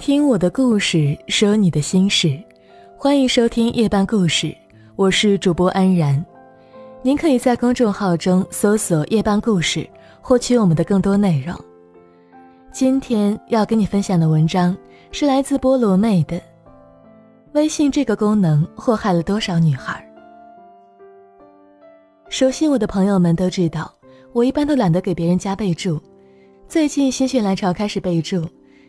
听我的故事，说你的心事，欢迎收听夜半故事，我是主播安然。您可以在公众号中搜索“夜半故事”，获取我们的更多内容。今天要跟你分享的文章是来自菠萝妹的。微信这个功能祸害了多少女孩？熟悉我的朋友们都知道，我一般都懒得给别人加备注。最近心血来潮开始备注。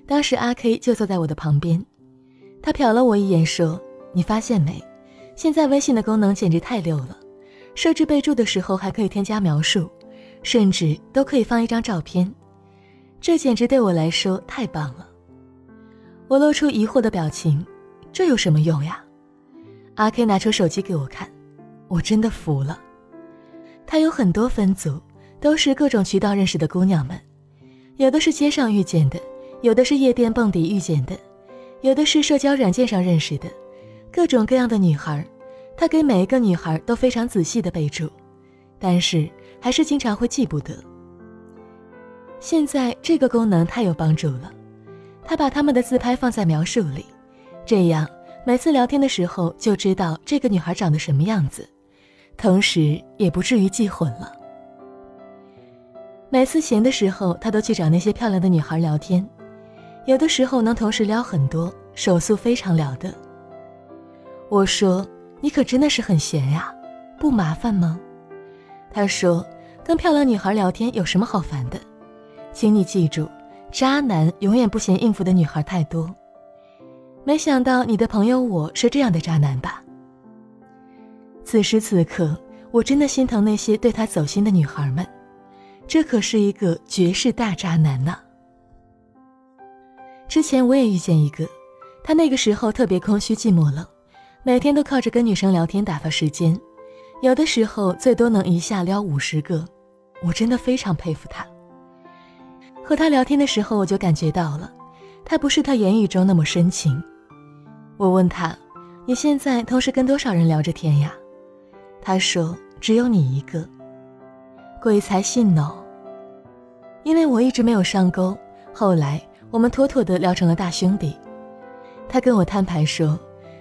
当时阿 K 就坐在我的旁边，他瞟了我一眼，说：“你发现没？现在微信的功能简直太溜了，设置备注的时候还可以添加描述，甚至都可以放一张照片，这简直对我来说太棒了。”我露出疑惑的表情：“这有什么用呀？”阿 K 拿出手机给我看，我真的服了。他有很多分组，都是各种渠道认识的姑娘们，有的是街上遇见的。有的是夜店蹦迪遇见的，有的是社交软件上认识的，各种各样的女孩，他给每一个女孩都非常仔细的备注，但是还是经常会记不得。现在这个功能太有帮助了，他把他们的自拍放在描述里，这样每次聊天的时候就知道这个女孩长得什么样子，同时也不至于记混了。每次闲的时候，他都去找那些漂亮的女孩聊天。有的时候能同时撩很多，手速非常了得。我说：“你可真的是很闲呀，不麻烦吗？”他说：“跟漂亮女孩聊天有什么好烦的？请你记住，渣男永远不嫌应付的女孩太多。没想到你的朋友我是这样的渣男吧？”此时此刻，我真的心疼那些对他走心的女孩们，这可是一个绝世大渣男呢。之前我也遇见一个，他那个时候特别空虚寂寞冷，每天都靠着跟女生聊天打发时间，有的时候最多能一下撩五十个，我真的非常佩服他。和他聊天的时候，我就感觉到了，他不是他言语中那么深情。我问他：“你现在同时跟多少人聊着天呀？”他说：“只有你一个。”鬼才信呢！因为我一直没有上钩，后来。我们妥妥的聊成了大兄弟，他跟我摊牌说，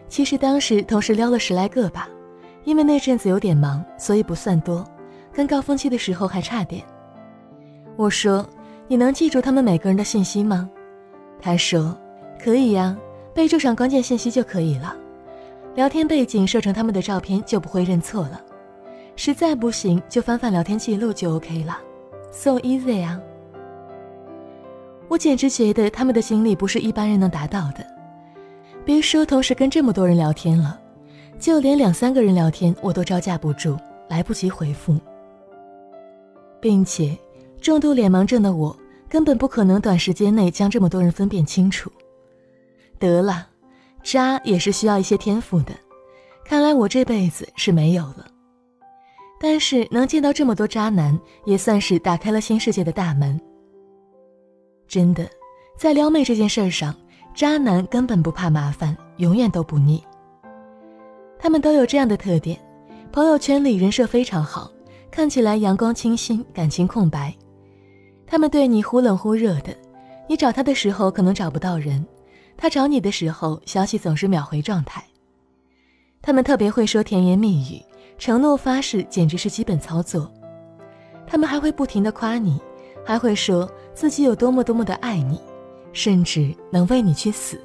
其实当时同时撩了十来个吧，因为那阵子有点忙，所以不算多，跟高峰期的时候还差点。我说，你能记住他们每个人的信息吗？他说，可以呀，备注上关键信息就可以了，聊天背景设成他们的照片就不会认错了，实在不行就翻翻聊天记录就 OK 了，so easy 啊。我简直觉得他们的精力不是一般人能达到的，别说同时跟这么多人聊天了，就连两三个人聊天我都招架不住，来不及回复，并且重度脸盲症的我根本不可能短时间内将这么多人分辨清楚。得了，渣也是需要一些天赋的，看来我这辈子是没有了。但是能见到这么多渣男，也算是打开了新世界的大门。真的，在撩妹这件事上，渣男根本不怕麻烦，永远都不腻。他们都有这样的特点：朋友圈里人设非常好，看起来阳光清新，感情空白。他们对你忽冷忽热的，你找他的时候可能找不到人，他找你的时候消息总是秒回状态。他们特别会说甜言蜜语，承诺发誓简直是基本操作。他们还会不停的夸你。还会说自己有多么多么的爱你，甚至能为你去死。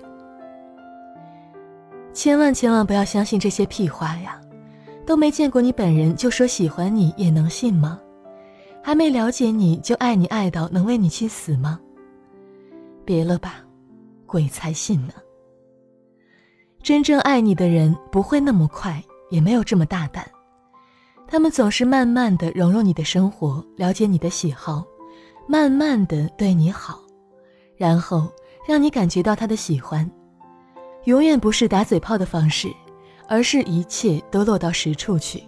千万千万不要相信这些屁话呀！都没见过你本人就说喜欢你，也能信吗？还没了解你就爱你爱到能为你去死吗？别了吧，鬼才信呢！真正爱你的人不会那么快，也没有这么大胆。他们总是慢慢的融入你的生活，了解你的喜好。慢慢的对你好，然后让你感觉到他的喜欢，永远不是打嘴炮的方式，而是一切都落到实处去。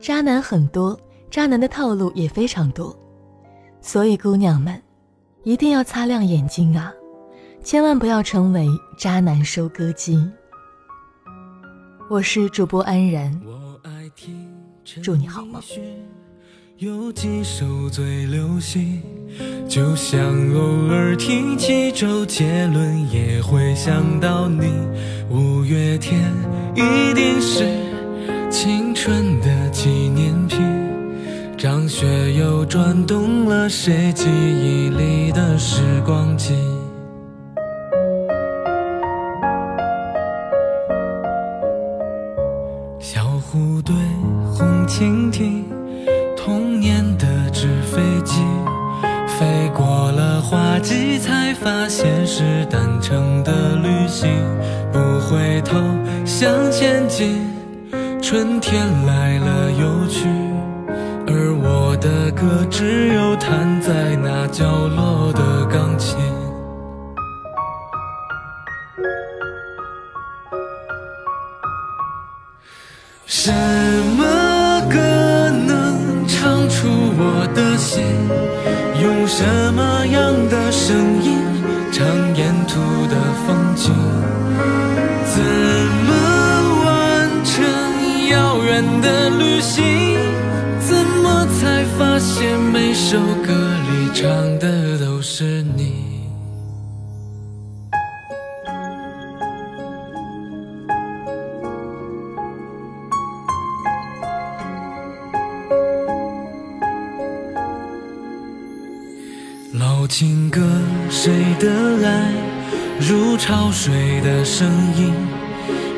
渣男很多，渣男的套路也非常多，所以姑娘们一定要擦亮眼睛啊，千万不要成为渣男收割机。我是主播安然，祝你好梦。有几首最流行，就像偶尔听起周杰伦，也会想到你。五月天一定是青春的纪念品，张学友转动了谁记忆里的时光机？小虎队，红蜻蜓。头向前进，春天来了又去，而我的歌只有弹在那角落的钢琴。什么歌能？唱出我的心，用什么样的声远的旅行？怎么才发现每首歌里唱的都是你？老情歌，谁的爱如潮水的声音？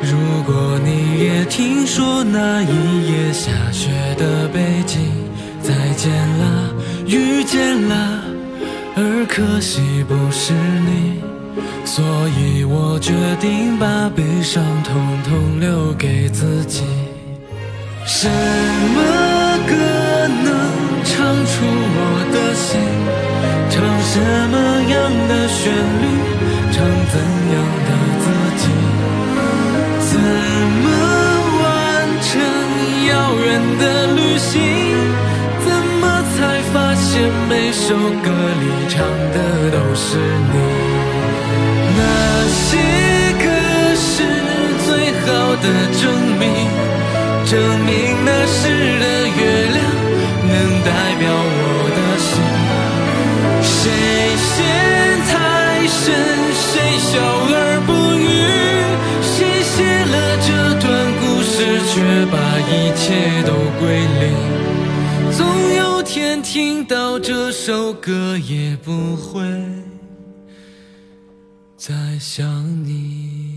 如果你也听说那一夜下雪的北京，再见了，遇见了，而可惜不是你，所以我决定把悲伤统统留给自己。什么歌能唱出我的心？唱什么样的旋律，唱怎心？怎么才发现每首歌里唱的都是你？那些歌是最好的证明，证明那时的月却把一切都归零？总有天听到这首歌，也不会再想你。